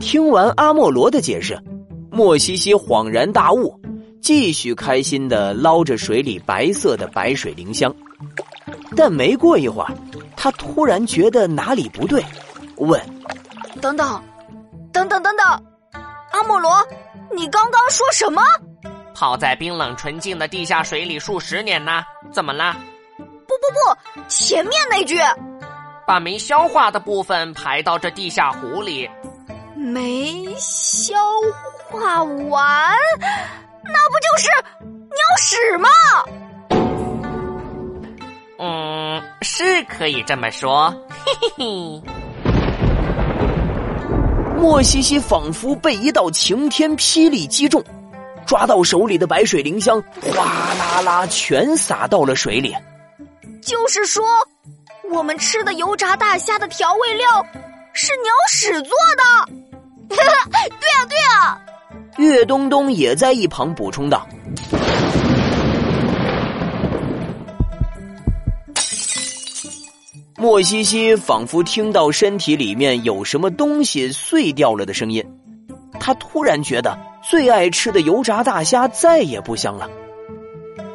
听完阿莫罗的解释，莫西西恍然大悟，继续开心的捞着水里白色的白水灵香。但没过一会儿，他突然觉得哪里不对，问：“等等，等等等等，阿莫罗，你刚刚说什么？泡在冰冷纯净的地下水里数十年呢？怎么了？不不不，前面那句，把没消化的部分排到这地下湖里。”没消化完，那不就是鸟屎吗？嗯，是可以这么说。嘿嘿嘿。莫西西仿佛被一道晴天霹雳击中，抓到手里的白水灵香，哗啦啦全洒到了水里。就是说，我们吃的油炸大虾的调味料是鸟屎做的。对啊，对啊！岳东东也在一旁补充道：“莫西西仿佛听到身体里面有什么东西碎掉了的声音，他突然觉得最爱吃的油炸大虾再也不香了。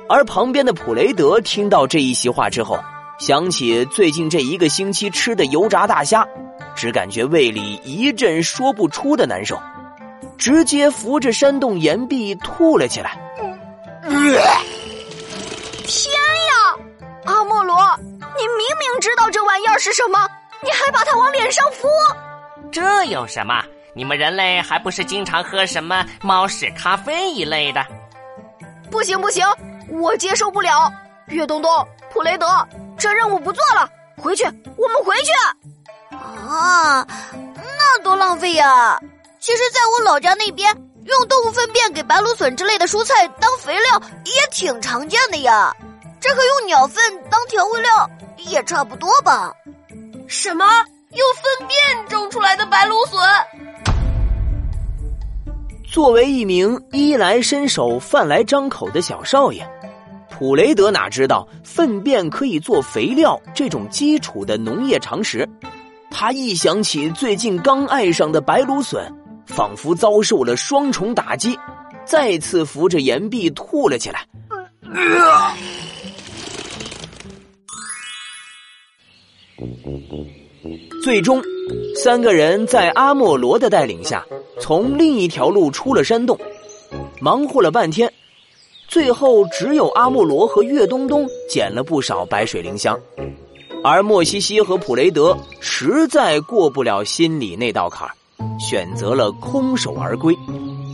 而旁边的普雷德听到这一席话之后，想起最近这一个星期吃的油炸大虾。”只感觉胃里一阵说不出的难受，直接扶着山洞岩壁吐了起来。天呀，阿莫罗，你明明知道这玩意儿是什么，你还把它往脸上敷？这有什么？你们人类还不是经常喝什么猫屎咖啡一类的？不行不行，我接受不了。岳东东、普雷德，这任务不做了，回去，我们回去。啊，那多浪费呀！其实，在我老家那边，用动物粪便给白芦笋之类的蔬菜当肥料也挺常见的呀。这和用鸟粪当调味料也差不多吧？什么？用粪便种出来的白芦笋？作为一名衣来伸手、饭来张口的小少爷，普雷德哪知道粪便可以做肥料这种基础的农业常识？他一想起最近刚爱上的白芦笋，仿佛遭受了双重打击，再次扶着岩壁吐了起来。最终，三个人在阿莫罗的带领下，从另一条路出了山洞，忙活了半天，最后只有阿莫罗和岳东东捡了不少白水灵香。而莫西西和普雷德实在过不了心里那道坎儿，选择了空手而归。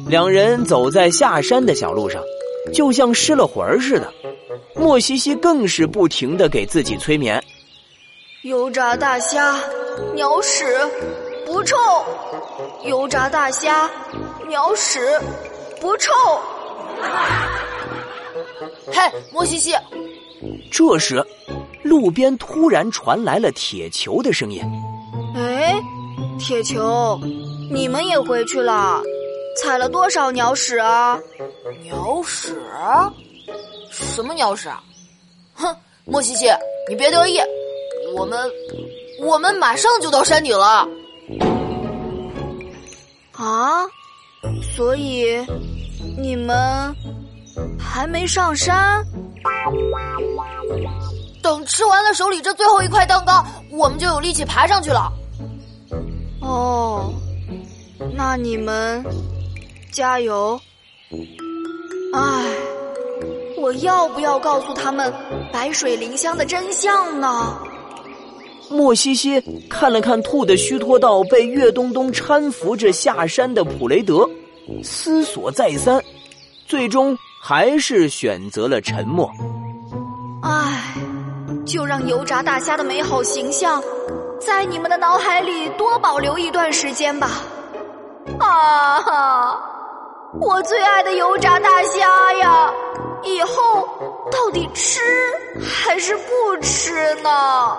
两人走在下山的小路上，就像失了魂似的。莫西西更是不停的给自己催眠：油炸大虾，鸟屎，不臭；油炸大虾，鸟屎，不臭。嘿，莫西西。这时。路边突然传来了铁球的声音。哎，铁球，你们也回去了？踩了多少鸟屎啊？鸟屎？什么鸟屎啊？哼，莫西西，你别得意，我们我们马上就到山顶了。啊？所以你们还没上山？等吃完了手里这最后一块蛋糕，我们就有力气爬上去了。哦，那你们加油！唉，我要不要告诉他们白水灵香的真相呢？莫西西看了看吐得虚脱到被岳东东搀扶着下山的普雷德，思索再三，最终还是选择了沉默。唉。就让油炸大虾的美好形象，在你们的脑海里多保留一段时间吧。啊哈，我最爱的油炸大虾呀！以后到底吃还是不吃呢？